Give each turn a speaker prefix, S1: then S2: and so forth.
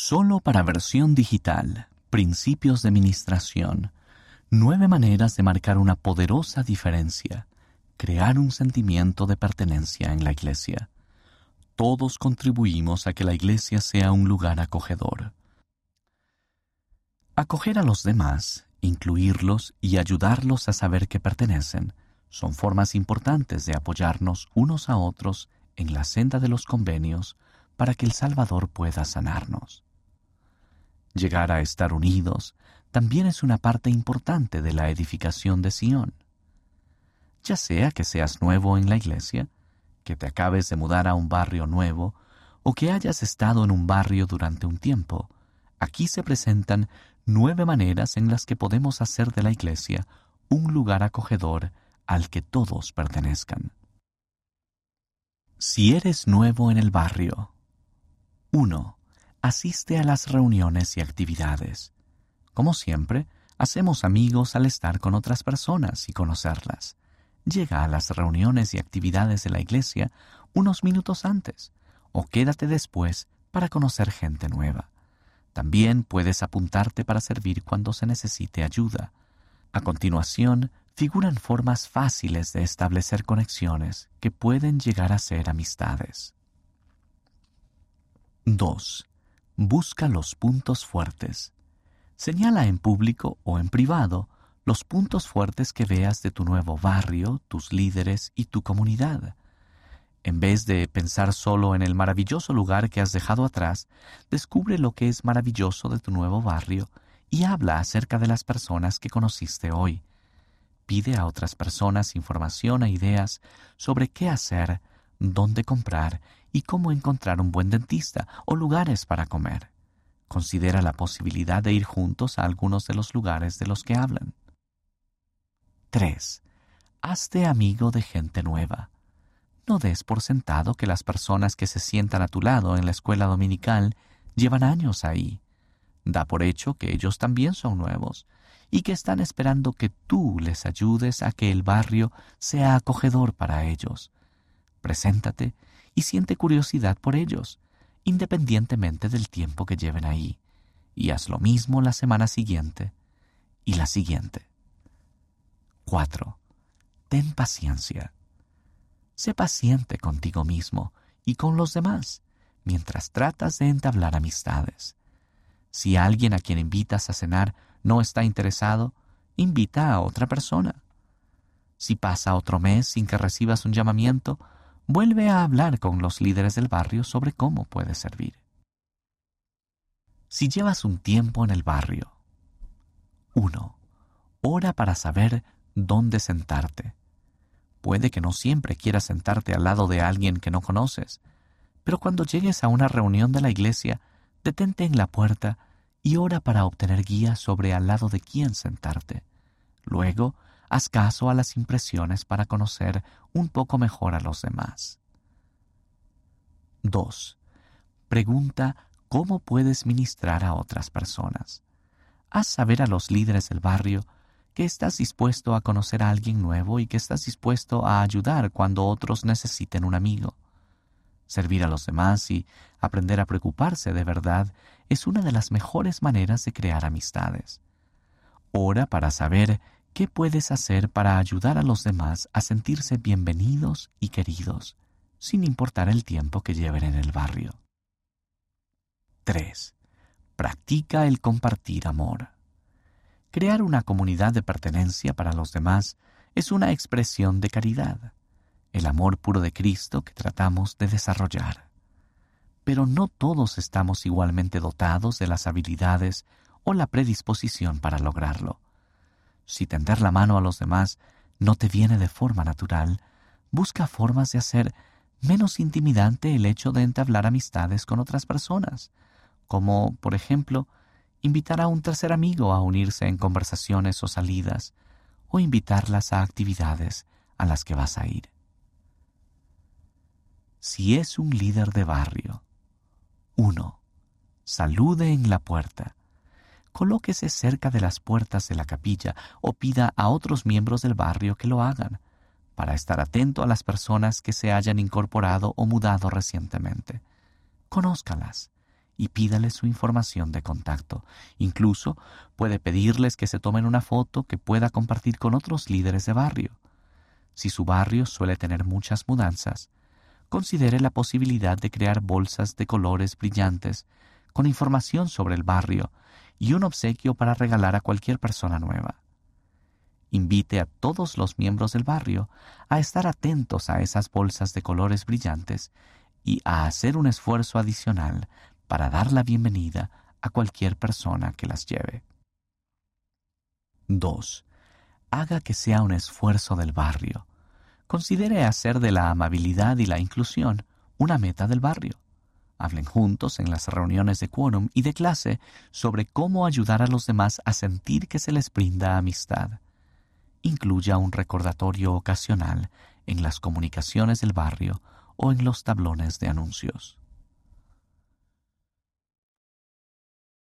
S1: Solo para versión digital, Principios de Ministración. Nueve maneras de marcar una poderosa diferencia. Crear un sentimiento de pertenencia en la iglesia. Todos contribuimos a que la iglesia sea un lugar acogedor. Acoger a los demás, incluirlos y ayudarlos a saber que pertenecen son formas importantes de apoyarnos unos a otros en la senda de los convenios para que el Salvador pueda sanarnos. Llegar a estar unidos también es una parte importante de la edificación de Sión. Ya sea que seas nuevo en la iglesia, que te acabes de mudar a un barrio nuevo, o que hayas estado en un barrio durante un tiempo, aquí se presentan nueve maneras en las que podemos hacer de la iglesia un lugar acogedor al que todos pertenezcan. Si eres nuevo en el barrio, 1 asiste a las reuniones y actividades. Como siempre, hacemos amigos al estar con otras personas y conocerlas. Llega a las reuniones y actividades de la iglesia unos minutos antes o quédate después para conocer gente nueva. También puedes apuntarte para servir cuando se necesite ayuda. A continuación, figuran formas fáciles de establecer conexiones que pueden llegar a ser amistades. 2. Busca los puntos fuertes. Señala en público o en privado los puntos fuertes que veas de tu nuevo barrio, tus líderes y tu comunidad. En vez de pensar solo en el maravilloso lugar que has dejado atrás, descubre lo que es maravilloso de tu nuevo barrio y habla acerca de las personas que conociste hoy. Pide a otras personas información e ideas sobre qué hacer, dónde comprar y cómo encontrar un buen dentista o lugares para comer. Considera la posibilidad de ir juntos a algunos de los lugares de los que hablan. 3. Hazte amigo de gente nueva. No des por sentado que las personas que se sientan a tu lado en la escuela dominical llevan años ahí. Da por hecho que ellos también son nuevos y que están esperando que tú les ayudes a que el barrio sea acogedor para ellos. Preséntate y siente curiosidad por ellos, independientemente del tiempo que lleven ahí, y haz lo mismo la semana siguiente y la siguiente. 4. Ten paciencia. Sé paciente contigo mismo y con los demás mientras tratas de entablar amistades. Si alguien a quien invitas a cenar no está interesado, invita a otra persona. Si pasa otro mes sin que recibas un llamamiento, vuelve a hablar con los líderes del barrio sobre cómo puede servir. Si llevas un tiempo en el barrio. 1. Ora para saber dónde sentarte. Puede que no siempre quieras sentarte al lado de alguien que no conoces, pero cuando llegues a una reunión de la iglesia, detente en la puerta y ora para obtener guía sobre al lado de quién sentarte. Luego, haz caso a las impresiones para conocer un poco mejor a los demás. 2. Pregunta cómo puedes ministrar a otras personas. Haz saber a los líderes del barrio que estás dispuesto a conocer a alguien nuevo y que estás dispuesto a ayudar cuando otros necesiten un amigo. Servir a los demás y aprender a preocuparse de verdad es una de las mejores maneras de crear amistades. Ora para saber ¿Qué puedes hacer para ayudar a los demás a sentirse bienvenidos y queridos, sin importar el tiempo que lleven en el barrio? 3. Practica el compartir amor. Crear una comunidad de pertenencia para los demás es una expresión de caridad, el amor puro de Cristo que tratamos de desarrollar. Pero no todos estamos igualmente dotados de las habilidades o la predisposición para lograrlo. Si tender la mano a los demás no te viene de forma natural, busca formas de hacer menos intimidante el hecho de entablar amistades con otras personas, como, por ejemplo, invitar a un tercer amigo a unirse en conversaciones o salidas, o invitarlas a actividades a las que vas a ir. Si es un líder de barrio, 1. Salude en la puerta colóquese cerca de las puertas de la capilla o pida a otros miembros del barrio que lo hagan, para estar atento a las personas que se hayan incorporado o mudado recientemente. Conózcalas y pídales su información de contacto. Incluso puede pedirles que se tomen una foto que pueda compartir con otros líderes de barrio. Si su barrio suele tener muchas mudanzas, considere la posibilidad de crear bolsas de colores brillantes con información sobre el barrio y un obsequio para regalar a cualquier persona nueva. Invite a todos los miembros del barrio a estar atentos a esas bolsas de colores brillantes y a hacer un esfuerzo adicional para dar la bienvenida a cualquier persona que las lleve. 2. Haga que sea un esfuerzo del barrio. Considere hacer de la amabilidad y la inclusión una meta del barrio. Hablen juntos en las reuniones de quórum y de clase sobre cómo ayudar a los demás a sentir que se les brinda amistad. Incluya un recordatorio ocasional en las comunicaciones del barrio o en los tablones de anuncios.